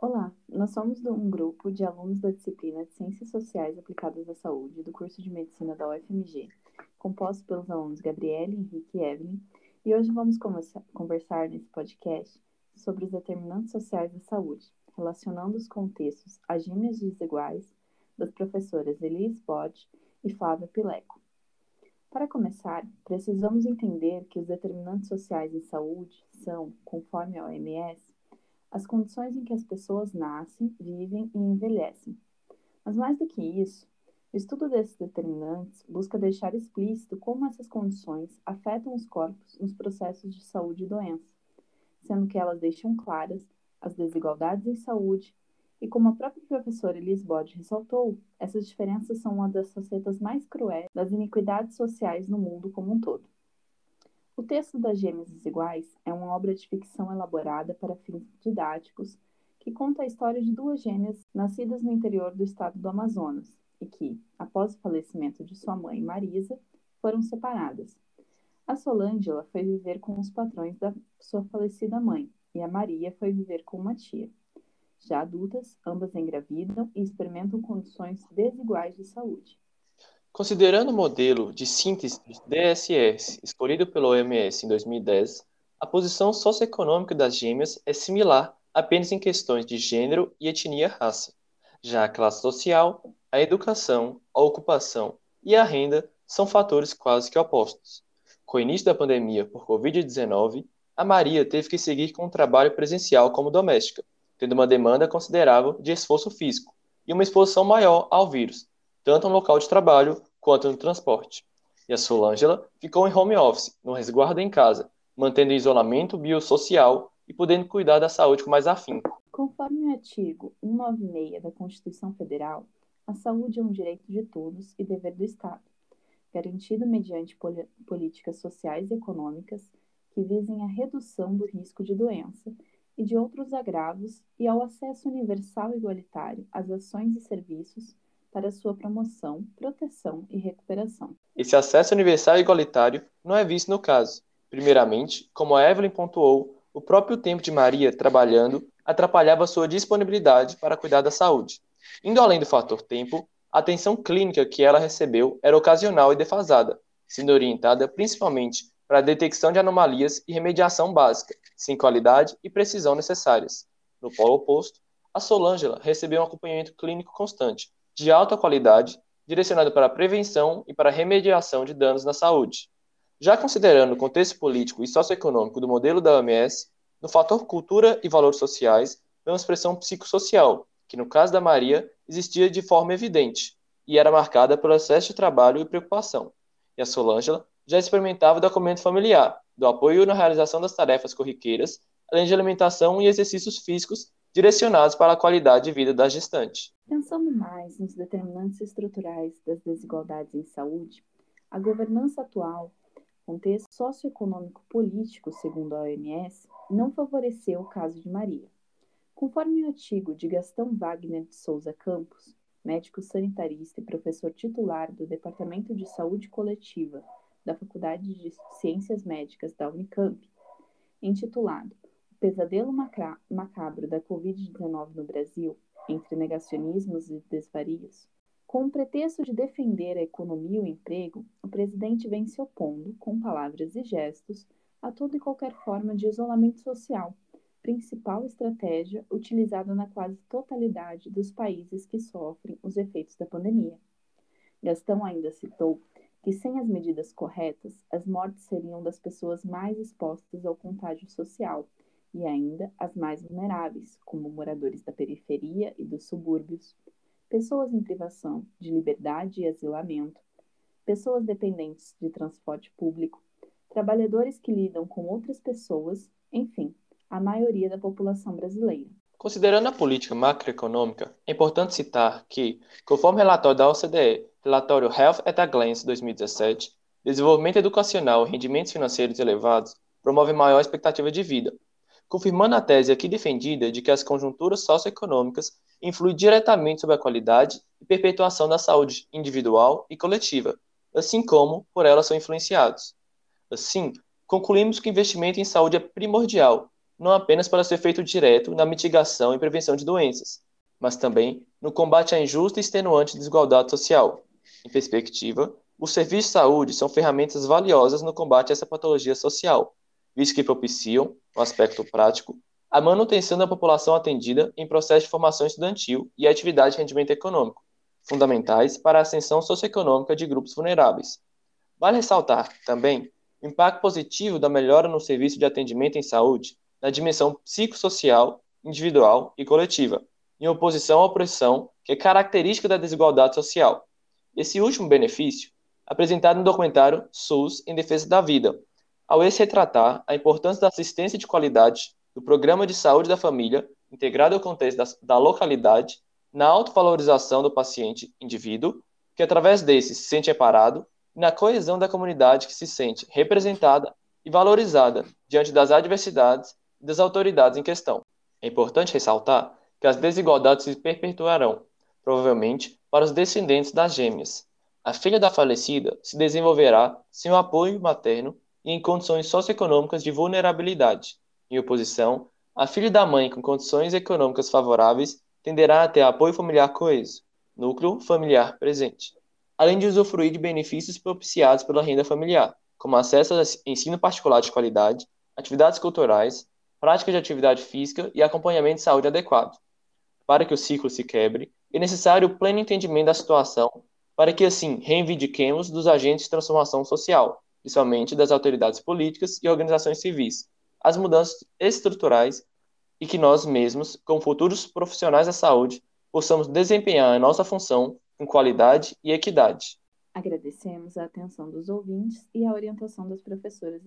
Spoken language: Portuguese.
Olá, nós somos um grupo de alunos da disciplina de Ciências Sociais Aplicadas à Saúde do curso de Medicina da UFMG, composto pelos alunos Gabriele, Henrique e Evelyn, e hoje vamos conversar nesse podcast sobre os determinantes sociais da saúde, relacionando os contextos a gêmeas desiguais das professoras Elise Bode e Flávia Pileco. Para começar, precisamos entender que os determinantes sociais em saúde são, conforme a OMS, as condições em que as pessoas nascem, vivem e envelhecem. Mas mais do que isso, o estudo desses determinantes busca deixar explícito como essas condições afetam os corpos nos processos de saúde e doença, sendo que elas deixam claras as desigualdades em saúde e, como a própria professora Elis Bode ressaltou, essas diferenças são uma das facetas mais cruéis das iniquidades sociais no mundo como um todo. O texto das Gêmeas Desiguais é uma obra de ficção elaborada para fins didáticos que conta a história de duas gêmeas nascidas no interior do estado do Amazonas e que, após o falecimento de sua mãe Marisa, foram separadas. A Solângela foi viver com os patrões da sua falecida mãe e a Maria foi viver com uma tia. Já adultas, ambas engravidam e experimentam condições desiguais de saúde. Considerando o modelo de síntese DSS escolhido pela OMS em 2010, a posição socioeconômica das gêmeas é similar apenas em questões de gênero e etnia-raça. Já a classe social, a educação, a ocupação e a renda são fatores quase que opostos. Com o início da pandemia por Covid-19, a Maria teve que seguir com um trabalho presencial como doméstica, tendo uma demanda considerável de esforço físico e uma exposição maior ao vírus, tanto no local de trabalho quanto no transporte. E a Solângela ficou em home office, no resguardo em casa, mantendo isolamento biosocial e podendo cuidar da saúde com mais afinco. Conforme o artigo 196 da Constituição Federal, a saúde é um direito de todos e dever do Estado, garantido mediante pol políticas sociais e econômicas que visem a redução do risco de doença e de outros agravos e ao acesso universal e igualitário às ações e serviços para sua promoção, proteção e recuperação. Esse acesso universal e igualitário não é visto no caso. Primeiramente, como a Evelyn pontuou, o próprio tempo de Maria trabalhando atrapalhava sua disponibilidade para cuidar da saúde. Indo além do fator tempo, a atenção clínica que ela recebeu era ocasional e defasada, sendo orientada principalmente para a detecção de anomalias e remediação básica, sem qualidade e precisão necessárias. No polo oposto, a Solângela recebeu um acompanhamento clínico constante, de alta qualidade, direcionado para a prevenção e para a remediação de danos na saúde. Já considerando o contexto político e socioeconômico do modelo da OMS, no fator cultura e valores sociais, vemos pressão psicossocial, que no caso da Maria existia de forma evidente e era marcada pelo excesso de trabalho e preocupação. E a Solângela já experimentava do acolhimento familiar, do apoio na realização das tarefas corriqueiras, além de alimentação e exercícios físicos direcionados para a qualidade de vida da gestante. Pensando mais nos determinantes estruturais das desigualdades em saúde, a governança atual, contexto socioeconômico político, segundo a OMS, não favoreceu o caso de Maria. Conforme o artigo de Gastão Wagner de Souza Campos, médico sanitarista e professor titular do Departamento de Saúde Coletiva da Faculdade de Ciências Médicas da Unicamp, intitulado pesadelo macabro da Covid-19 no Brasil, entre negacionismos e desvarios, com o pretexto de defender a economia e o emprego, o presidente vem se opondo, com palavras e gestos, a toda e qualquer forma de isolamento social, principal estratégia utilizada na quase totalidade dos países que sofrem os efeitos da pandemia. Gastão ainda citou que, sem as medidas corretas, as mortes seriam das pessoas mais expostas ao contágio social e ainda as mais vulneráveis, como moradores da periferia e dos subúrbios, pessoas em privação de liberdade e asilamento, pessoas dependentes de transporte público, trabalhadores que lidam com outras pessoas, enfim, a maioria da população brasileira. Considerando a política macroeconômica, é importante citar que, conforme relatório da OCDE, relatório Health at a Glance 2017, desenvolvimento educacional e rendimentos financeiros elevados promove maior expectativa de vida, confirmando a tese aqui defendida de que as conjunturas socioeconômicas influem diretamente sobre a qualidade e perpetuação da saúde individual e coletiva, assim como por elas são influenciados. Assim, concluímos que o investimento em saúde é primordial, não apenas para seu efeito direto na mitigação e prevenção de doenças, mas também no combate à injusta e extenuante desigualdade social. Em perspectiva, os serviços de saúde são ferramentas valiosas no combate a essa patologia social, visto que propiciam, no aspecto prático, a manutenção da população atendida em processo de formação estudantil e atividade de rendimento econômico, fundamentais para a ascensão socioeconômica de grupos vulneráveis. Vale ressaltar, também, o impacto positivo da melhora no serviço de atendimento em saúde na dimensão psicossocial, individual e coletiva, em oposição à opressão que é característica da desigualdade social. Esse último benefício, apresentado no documentário SUS em Defesa da Vida, ao esse retratar a importância da assistência de qualidade do Programa de Saúde da Família, integrado ao contexto da, da localidade, na autovalorização do paciente indivíduo, que através desse se sente reparado, e na coesão da comunidade que se sente representada e valorizada diante das adversidades e das autoridades em questão. É importante ressaltar que as desigualdades se perpetuarão, provavelmente para os descendentes das gêmeas. A filha da falecida se desenvolverá sem o apoio materno e em condições socioeconômicas de vulnerabilidade. Em oposição, a filha da mãe com condições econômicas favoráveis tenderá a ter apoio familiar coeso, núcleo familiar presente, além de usufruir de benefícios propiciados pela renda familiar, como acesso a ensino particular de qualidade, atividades culturais, prática de atividade física e acompanhamento de saúde adequado. Para que o ciclo se quebre, é necessário o pleno entendimento da situação, para que assim reivindiquemos dos agentes de transformação social, principalmente das autoridades políticas e organizações civis, as mudanças estruturais e que nós mesmos, como futuros profissionais da saúde, possamos desempenhar a nossa função com qualidade e equidade. Agradecemos a atenção dos ouvintes e a orientação das professoras da